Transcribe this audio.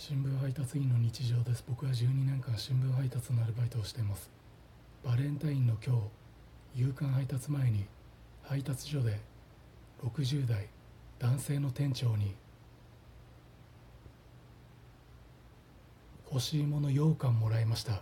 新聞配達員の日常です。僕は12年間新聞配達のアルバイトをしています。バレンタインの今日夕刊配達前に配達所で60代男性の店長に欲しいもの羊羹もらいました。